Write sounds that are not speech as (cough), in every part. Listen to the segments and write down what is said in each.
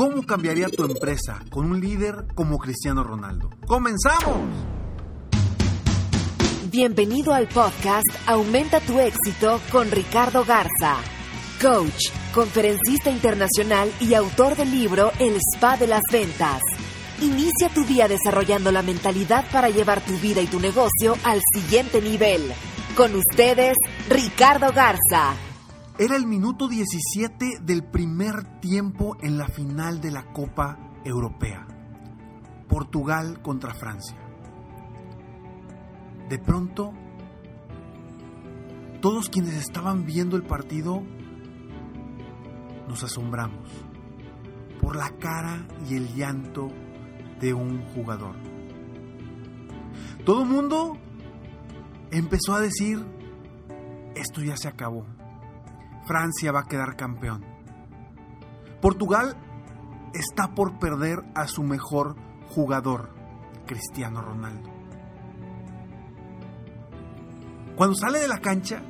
¿Cómo cambiaría tu empresa con un líder como Cristiano Ronaldo? ¡Comenzamos! Bienvenido al podcast Aumenta tu éxito con Ricardo Garza, coach, conferencista internacional y autor del libro El Spa de las Ventas. Inicia tu día desarrollando la mentalidad para llevar tu vida y tu negocio al siguiente nivel. Con ustedes, Ricardo Garza. Era el minuto 17 del primer tiempo en la final de la Copa Europea. Portugal contra Francia. De pronto, todos quienes estaban viendo el partido nos asombramos por la cara y el llanto de un jugador. Todo el mundo empezó a decir, esto ya se acabó. Francia va a quedar campeón. Portugal está por perder a su mejor jugador, Cristiano Ronaldo. Cuando sale de la cancha,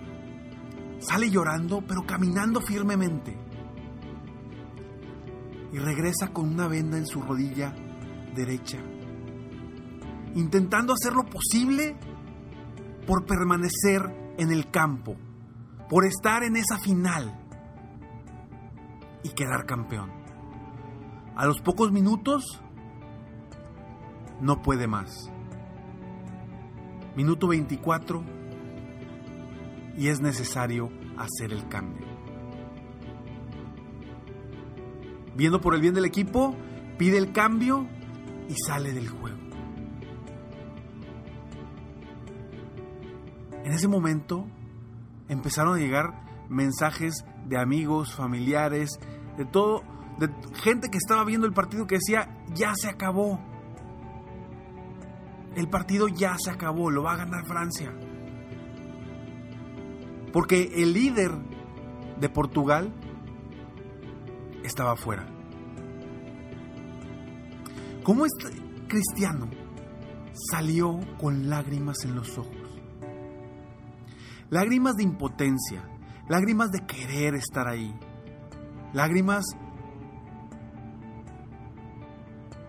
sale llorando, pero caminando firmemente. Y regresa con una venda en su rodilla derecha, intentando hacer lo posible por permanecer en el campo, por estar en esa final y quedar campeón. A los pocos minutos, no puede más. Minuto 24 y es necesario hacer el cambio. Viendo por el bien del equipo, pide el cambio y sale del juego. En ese momento empezaron a llegar mensajes de amigos, familiares, de todo, de gente que estaba viendo el partido que decía, ya se acabó. El partido ya se acabó, lo va a ganar Francia. Porque el líder de Portugal estaba fuera. ¿Cómo este cristiano salió con lágrimas en los ojos? Lágrimas de impotencia, lágrimas de querer estar ahí, lágrimas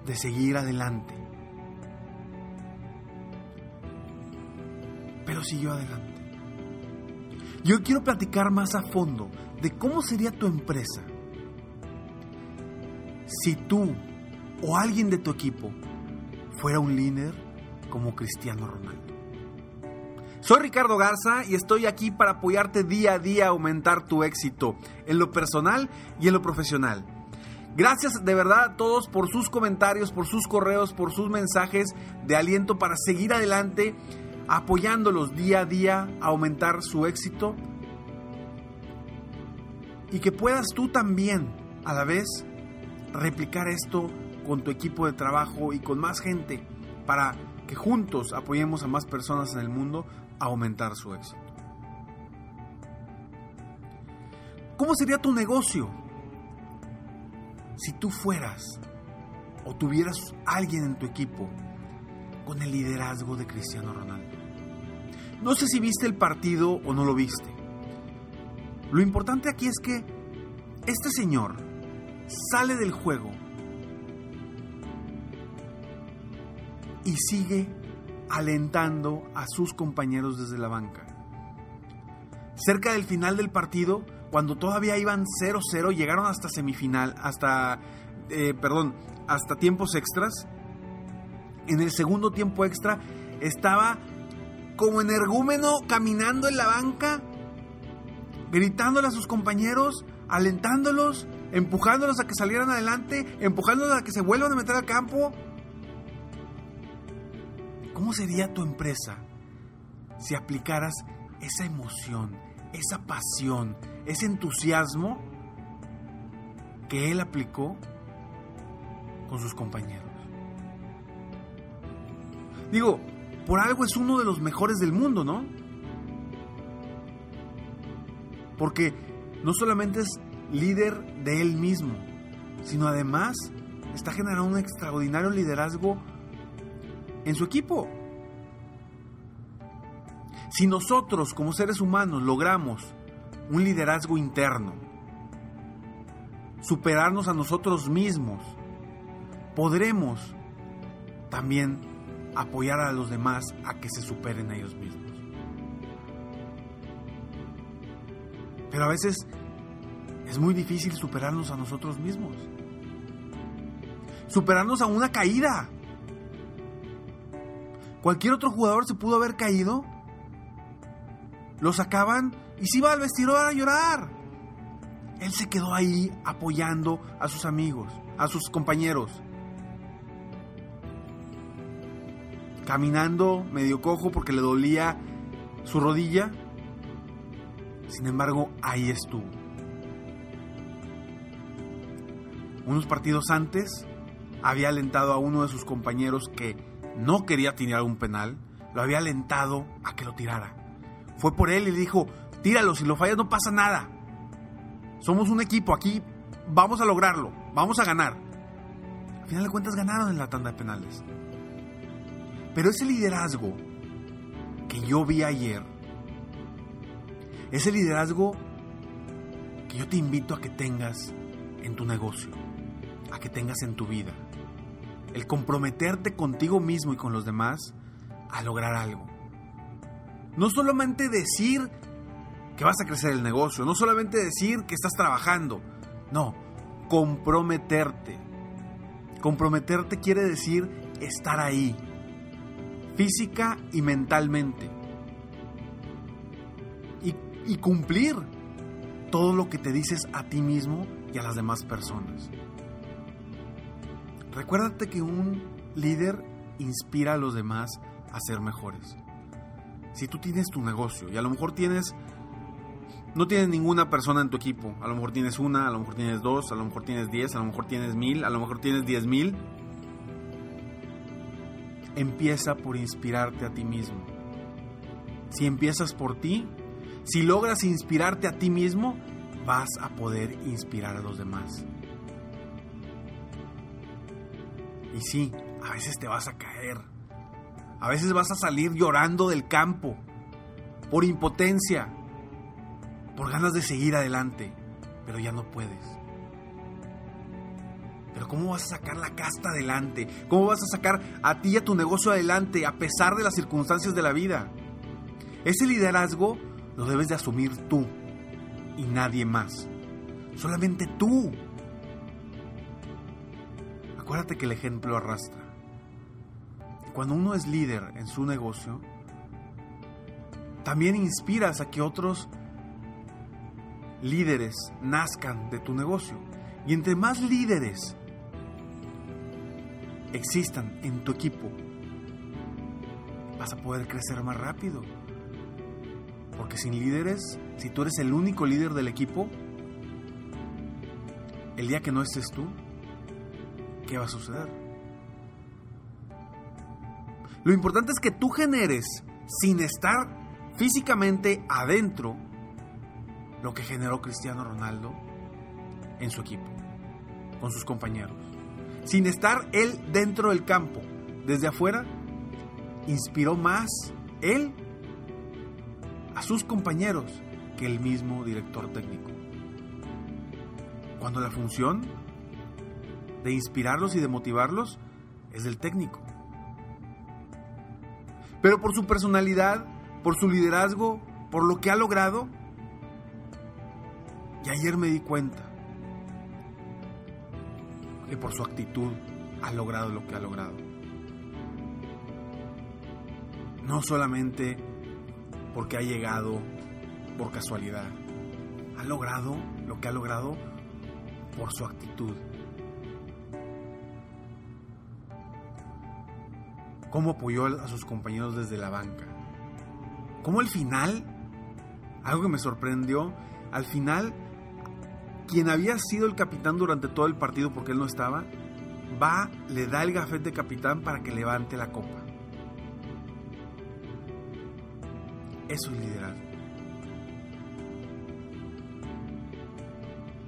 de seguir adelante. Pero siguió adelante. Yo quiero platicar más a fondo de cómo sería tu empresa si tú o alguien de tu equipo fuera un líder como Cristiano Ronaldo. Soy Ricardo Garza y estoy aquí para apoyarte día a día a aumentar tu éxito en lo personal y en lo profesional. Gracias de verdad a todos por sus comentarios, por sus correos, por sus mensajes de aliento para seguir adelante, apoyándolos día a día a aumentar su éxito. Y que puedas tú también, a la vez, replicar esto con tu equipo de trabajo y con más gente para que juntos apoyemos a más personas en el mundo a aumentar su éxito. ¿Cómo sería tu negocio si tú fueras o tuvieras alguien en tu equipo con el liderazgo de Cristiano Ronaldo? No sé si viste el partido o no lo viste. Lo importante aquí es que este señor sale del juego y sigue alentando a sus compañeros desde la banca. Cerca del final del partido, cuando todavía iban 0-0, llegaron hasta semifinal, hasta eh, perdón, hasta tiempos extras. En el segundo tiempo extra estaba como energúmeno caminando en la banca, gritándole a sus compañeros, alentándolos, empujándolos a que salieran adelante, empujándolos a que se vuelvan a meter al campo. ¿Cómo sería tu empresa si aplicaras esa emoción, esa pasión, ese entusiasmo que él aplicó con sus compañeros? Digo, por algo es uno de los mejores del mundo, ¿no? Porque no solamente es líder de él mismo, sino además está generando un extraordinario liderazgo en su equipo. Si nosotros como seres humanos logramos un liderazgo interno, superarnos a nosotros mismos, podremos también apoyar a los demás a que se superen a ellos mismos. Pero a veces es muy difícil superarnos a nosotros mismos. Superarnos a una caída. Cualquier otro jugador se pudo haber caído. Lo sacaban y se iba al vestidor a llorar. Él se quedó ahí apoyando a sus amigos, a sus compañeros. Caminando medio cojo porque le dolía su rodilla. Sin embargo, ahí estuvo. Unos partidos antes había alentado a uno de sus compañeros que no quería tirar un penal, lo había alentado a que lo tirara. Fue por él y le dijo, tíralo, si lo fallas no pasa nada. Somos un equipo, aquí vamos a lograrlo, vamos a ganar. Al final de cuentas ganaron en la tanda de penales. Pero ese liderazgo que yo vi ayer, ese liderazgo que yo te invito a que tengas en tu negocio, a que tengas en tu vida, el comprometerte contigo mismo y con los demás a lograr algo. No solamente decir que vas a crecer el negocio, no solamente decir que estás trabajando, no, comprometerte. Comprometerte quiere decir estar ahí, física y mentalmente. Y, y, cumplir todo lo que te dices a ti mismo y a las demás personas. Recuérdate que un líder inspira a los demás a ser mejores. Si tú tienes tu negocio y a lo mejor tienes no tienes ninguna persona en tu equipo, a lo mejor tienes una, a lo mejor tienes dos, a lo mejor tienes diez, a lo mejor tienes mil, a lo mejor tienes diez mil. Empieza por inspirarte a ti mismo. Si empiezas por ti, si logras inspirarte a ti mismo, vas a poder inspirar a los demás. Y sí, a veces te vas a caer. A veces vas a salir llorando del campo por impotencia, por ganas de seguir adelante, pero ya no puedes. Pero ¿cómo vas a sacar la casta adelante? ¿Cómo vas a sacar a ti y a tu negocio adelante a pesar de las circunstancias de la vida? Ese liderazgo lo debes de asumir tú y nadie más. Solamente tú. Acuérdate que el ejemplo arrastra. Cuando uno es líder en su negocio, también inspiras a que otros líderes nazcan de tu negocio. Y entre más líderes existan en tu equipo, vas a poder crecer más rápido. Porque sin líderes, si tú eres el único líder del equipo, el día que no estés tú, ¿qué va a suceder? Lo importante es que tú generes, sin estar físicamente adentro, lo que generó Cristiano Ronaldo en su equipo, con sus compañeros. Sin estar él dentro del campo, desde afuera, inspiró más él a sus compañeros que el mismo director técnico. Cuando la función de inspirarlos y de motivarlos es del técnico. Pero por su personalidad, por su liderazgo, por lo que ha logrado, y ayer me di cuenta. que por su actitud ha logrado lo que ha logrado. No solamente porque ha llegado por casualidad, ha logrado lo que ha logrado por su actitud. Cómo apoyó a sus compañeros desde la banca. Cómo al final, algo que me sorprendió, al final, quien había sido el capitán durante todo el partido porque él no estaba, va, le da el gafete de capitán para que levante la copa. Eso es liderazgo.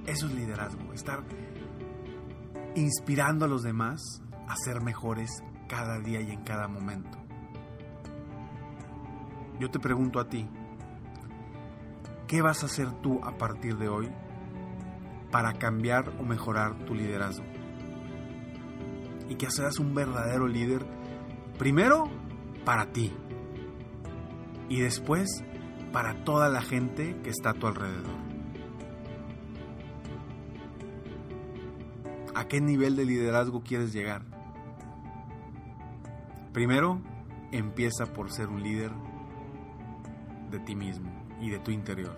Eso es liderazgo, estar inspirando a los demás a ser mejores cada día y en cada momento. Yo te pregunto a ti, ¿qué vas a hacer tú a partir de hoy para cambiar o mejorar tu liderazgo? Y que seas un verdadero líder, primero para ti y después para toda la gente que está a tu alrededor. ¿A qué nivel de liderazgo quieres llegar? Primero, empieza por ser un líder de ti mismo y de tu interior.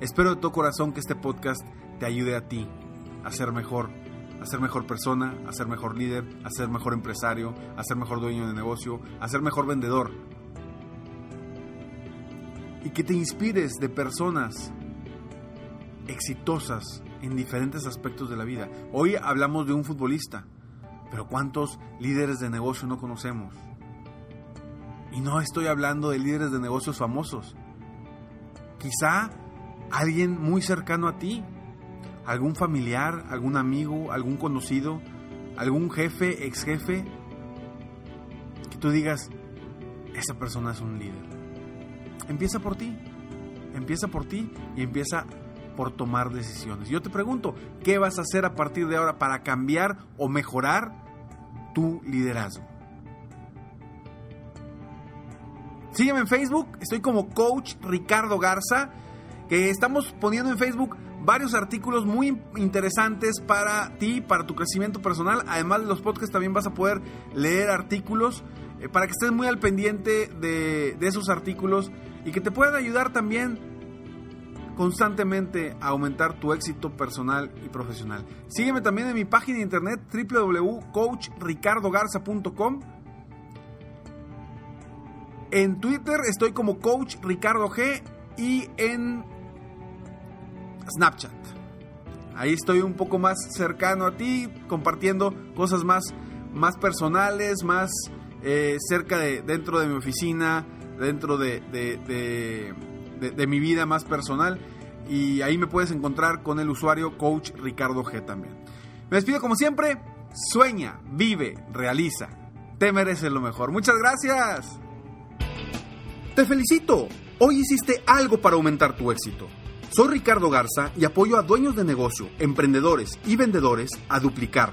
Espero de todo corazón que este podcast te ayude a ti a ser mejor, a ser mejor persona, a ser mejor líder, a ser mejor empresario, a ser mejor dueño de negocio, a ser mejor vendedor. Y que te inspires de personas exitosas en diferentes aspectos de la vida. Hoy hablamos de un futbolista, pero ¿cuántos líderes de negocio no conocemos? Y no estoy hablando de líderes de negocios famosos. Quizá alguien muy cercano a ti, algún familiar, algún amigo, algún conocido, algún jefe, ex jefe, que tú digas, esa persona es un líder. Empieza por ti, empieza por ti y empieza por tomar decisiones. Yo te pregunto, ¿qué vas a hacer a partir de ahora para cambiar o mejorar tu liderazgo? Sígueme en Facebook, estoy como coach Ricardo Garza, que estamos poniendo en Facebook varios artículos muy interesantes para ti, para tu crecimiento personal. Además de los podcasts también vas a poder leer artículos eh, para que estés muy al pendiente de, de esos artículos y que te puedan ayudar también constantemente a aumentar tu éxito personal y profesional. Sígueme también en mi página de internet www.coachricardogarza.com. En Twitter estoy como Coach Ricardo G y en Snapchat. Ahí estoy un poco más cercano a ti, compartiendo cosas más, más personales, más eh, cerca de dentro de mi oficina, dentro de, de, de, mi vida más personal. Y ahí me puedes encontrar con el usuario Coach Ricardo G también. Me despido como siempre. Sueña, vive, realiza. Te mereces lo mejor. Muchas gracias. Te felicito. Hoy hiciste algo para aumentar tu éxito. Soy Ricardo Garza y apoyo a dueños de negocio, emprendedores y vendedores a duplicar,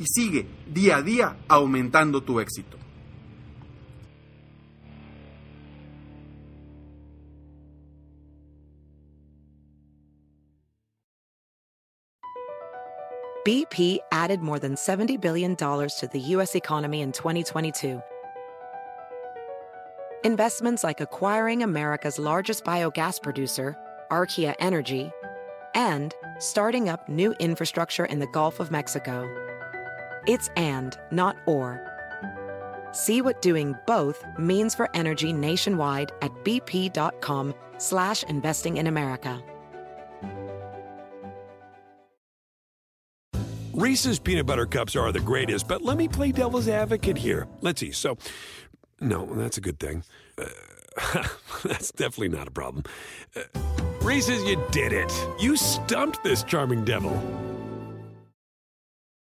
y sigue día a día aumentando tu éxito. BP added more than $70 billion to the U.S. economy in 2022. Investments like acquiring America's largest biogas producer, Archaea Energy, and starting up new infrastructure in the Gulf of Mexico. It's and, not or. See what doing both means for energy nationwide at bp.com slash investing in America. Reese's peanut butter cups are the greatest, but let me play devil's advocate here. Let's see. So, no, that's a good thing. Uh, (laughs) that's definitely not a problem. Uh, Reese's, you did it. You stumped this charming devil.